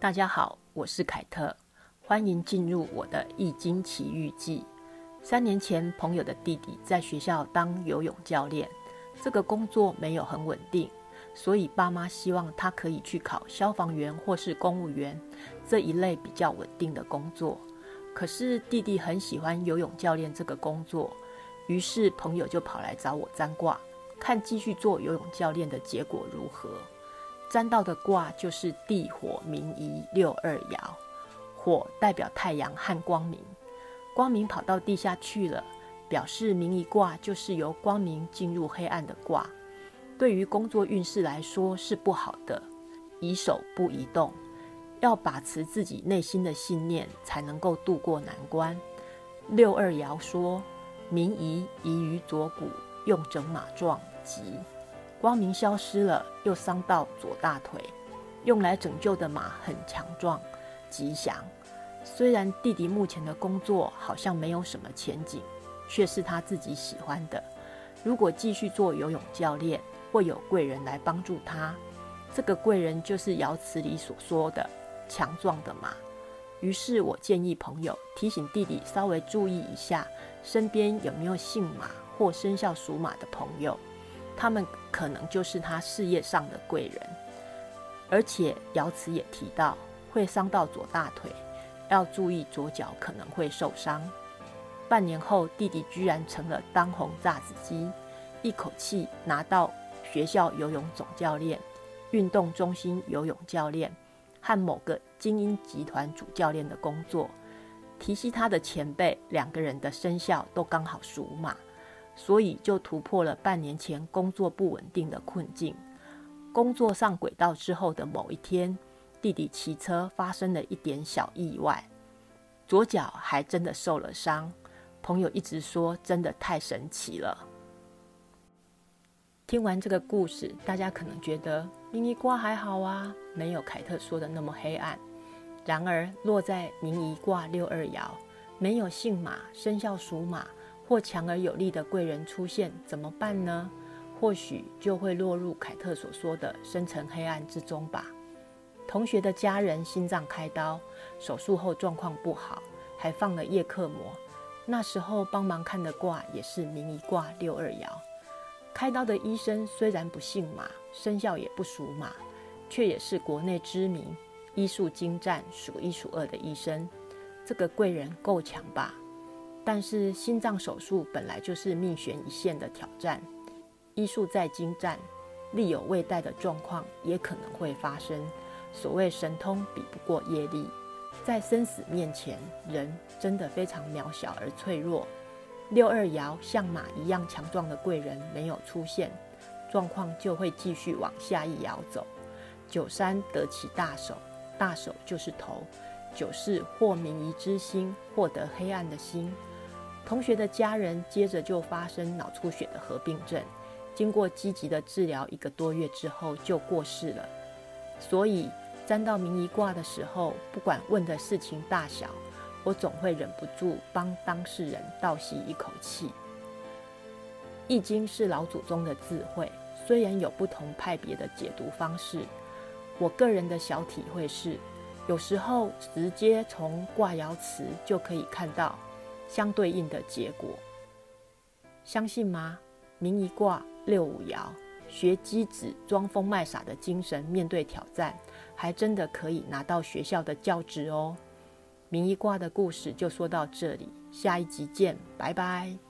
大家好，我是凯特，欢迎进入我的《易经奇遇记》。三年前，朋友的弟弟在学校当游泳教练，这个工作没有很稳定，所以爸妈希望他可以去考消防员或是公务员这一类比较稳定的工作。可是弟弟很喜欢游泳教练这个工作，于是朋友就跑来找我占卦，看继续做游泳教练的结果如何。占到的卦就是地火明夷六二爻，火代表太阳和光明，光明跑到地下去了，表示明夷卦就是由光明进入黑暗的卦，对于工作运势来说是不好的，宜守不宜动，要把持自己内心的信念，才能够度过难关。六二爻说，明夷宜于左股，用整马壮吉。光明消失了，又伤到左大腿，用来拯救的马很强壮，吉祥。虽然弟弟目前的工作好像没有什么前景，却是他自己喜欢的。如果继续做游泳教练，会有贵人来帮助他。这个贵人就是爻辞里所说的强壮的马。于是我建议朋友提醒弟弟稍微注意一下，身边有没有姓马或生肖属马的朋友。他们可能就是他事业上的贵人，而且爻辞也提到会伤到左大腿，要注意左脚可能会受伤。半年后，弟弟居然成了当红炸子鸡，一口气拿到学校游泳总教练、运动中心游泳教练和某个精英集团主教练的工作。提携他的前辈，两个人的生肖都刚好属马。所以就突破了半年前工作不稳定的困境。工作上轨道之后的某一天，弟弟骑车发生了一点小意外，左脚还真的受了伤。朋友一直说真的太神奇了。听完这个故事，大家可能觉得明夷卦还好啊，没有凯特说的那么黑暗。然而落在明夷卦六二爻，没有姓马，生肖属马。或强而有力的贵人出现怎么办呢？或许就会落入凯特所说的深层黑暗之中吧。同学的家人心脏开刀，手术后状况不好，还放了叶克膜。那时候帮忙看的卦也是明夷卦六二爻。开刀的医生虽然不姓马，生肖也不属马，却也是国内知名、医术精湛、数一数二的医生。这个贵人够强吧？但是心脏手术本来就是命悬一线的挑战，医术再精湛，力有未逮的状况也可能会发生。所谓神通比不过业力，在生死面前，人真的非常渺小而脆弱。六二爻像马一样强壮的贵人没有出现，状况就会继续往下一爻走。九三得其大手，大手就是头。九四获明夷之心，获得黑暗的心。同学的家人接着就发生脑出血的合并症，经过积极的治疗，一个多月之后就过世了。所以占到明夷卦的时候，不管问的事情大小，我总会忍不住帮当事人倒吸一口气。易经是老祖宗的智慧，虽然有不同派别的解读方式，我个人的小体会是，有时候直接从卦爻辞就可以看到。相对应的结果，相信吗？明一卦六五爻，学机子装疯卖傻的精神，面对挑战，还真的可以拿到学校的教职哦。明一卦的故事就说到这里，下一集见，拜拜。